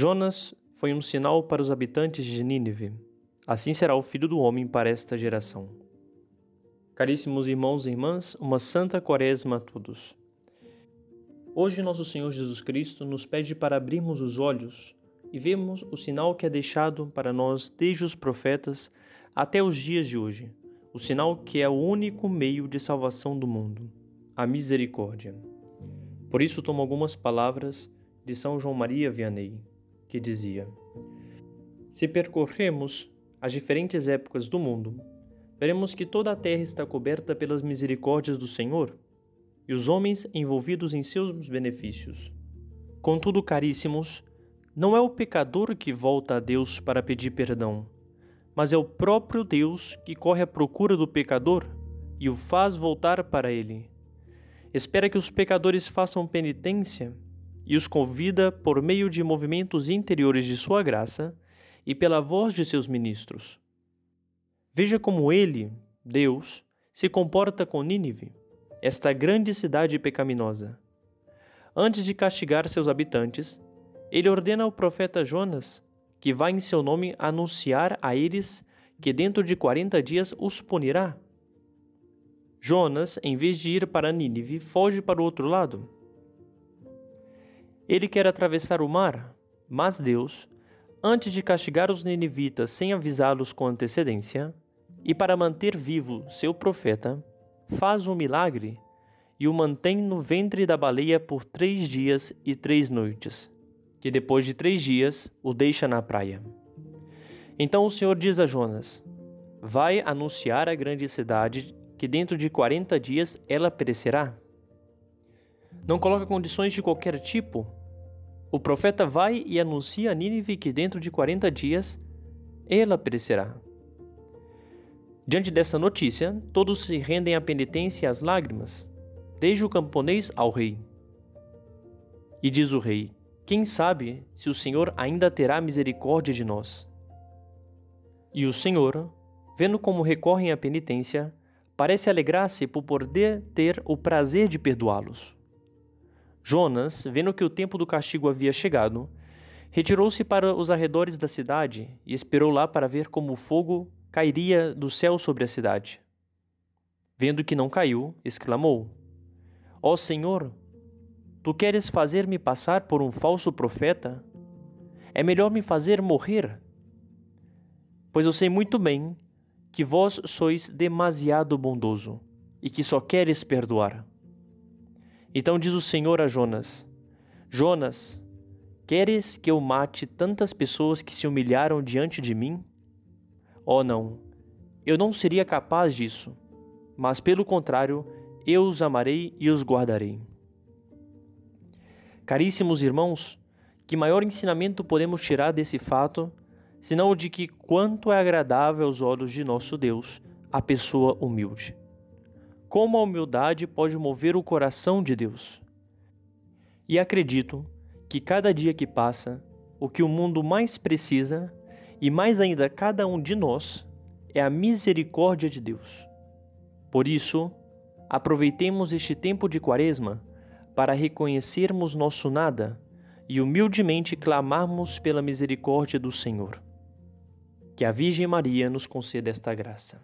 Jonas foi um sinal para os habitantes de Nínive. Assim será o filho do homem para esta geração. Caríssimos irmãos e irmãs, uma santa quaresma a todos. Hoje, nosso Senhor Jesus Cristo nos pede para abrirmos os olhos e vermos o sinal que é deixado para nós desde os profetas até os dias de hoje, o sinal que é o único meio de salvação do mundo, a misericórdia. Por isso, tomo algumas palavras de São João Maria Vianney, que dizia: Se percorremos as diferentes épocas do mundo, veremos que toda a terra está coberta pelas misericórdias do Senhor e os homens envolvidos em seus benefícios. Contudo, caríssimos, não é o pecador que volta a Deus para pedir perdão, mas é o próprio Deus que corre à procura do pecador e o faz voltar para ele. Espera que os pecadores façam penitência e os convida por meio de movimentos interiores de sua graça e pela voz de seus ministros. Veja como ele, Deus, se comporta com Nínive esta grande cidade pecaminosa. Antes de castigar seus habitantes, ele ordena ao profeta Jonas que vá em seu nome anunciar a eles que dentro de quarenta dias os punirá. Jonas, em vez de ir para Nínive, foge para o outro lado. Ele quer atravessar o mar, mas Deus, antes de castigar os ninivitas sem avisá-los com antecedência, e para manter vivo seu profeta, faz um milagre e o mantém no ventre da baleia por três dias e três noites, que depois de três dias o deixa na praia. Então o Senhor diz a Jonas: Vai anunciar à grande cidade que dentro de quarenta dias ela perecerá. Não coloca condições de qualquer tipo. O profeta vai e anuncia a Nínive que dentro de quarenta dias ela perecerá. Diante dessa notícia, todos se rendem à penitência e às lágrimas, desde o camponês ao rei. E diz o rei: Quem sabe se o Senhor ainda terá misericórdia de nós? E o Senhor, vendo como recorrem à penitência, parece alegrar-se por poder ter o prazer de perdoá-los. Jonas, vendo que o tempo do castigo havia chegado, retirou-se para os arredores da cidade e esperou lá para ver como o fogo cairia do céu sobre a cidade. Vendo que não caiu, exclamou: Ó oh Senhor, tu queres fazer-me passar por um falso profeta? É melhor me fazer morrer. Pois eu sei muito bem que vós sois demasiado bondoso e que só queres perdoar. Então diz o Senhor a Jonas: Jonas, queres que eu mate tantas pessoas que se humilharam diante de mim? Oh, não, eu não seria capaz disso, mas pelo contrário, eu os amarei e os guardarei. Caríssimos irmãos, que maior ensinamento podemos tirar desse fato, senão o de que quanto é agradável aos olhos de nosso Deus a pessoa humilde. Como a humildade pode mover o coração de Deus. E acredito que cada dia que passa, o que o mundo mais precisa e mais ainda cada um de nós, é a misericórdia de Deus. Por isso, aproveitemos este tempo de Quaresma para reconhecermos nosso nada e humildemente clamarmos pela misericórdia do Senhor. Que a Virgem Maria nos conceda esta graça.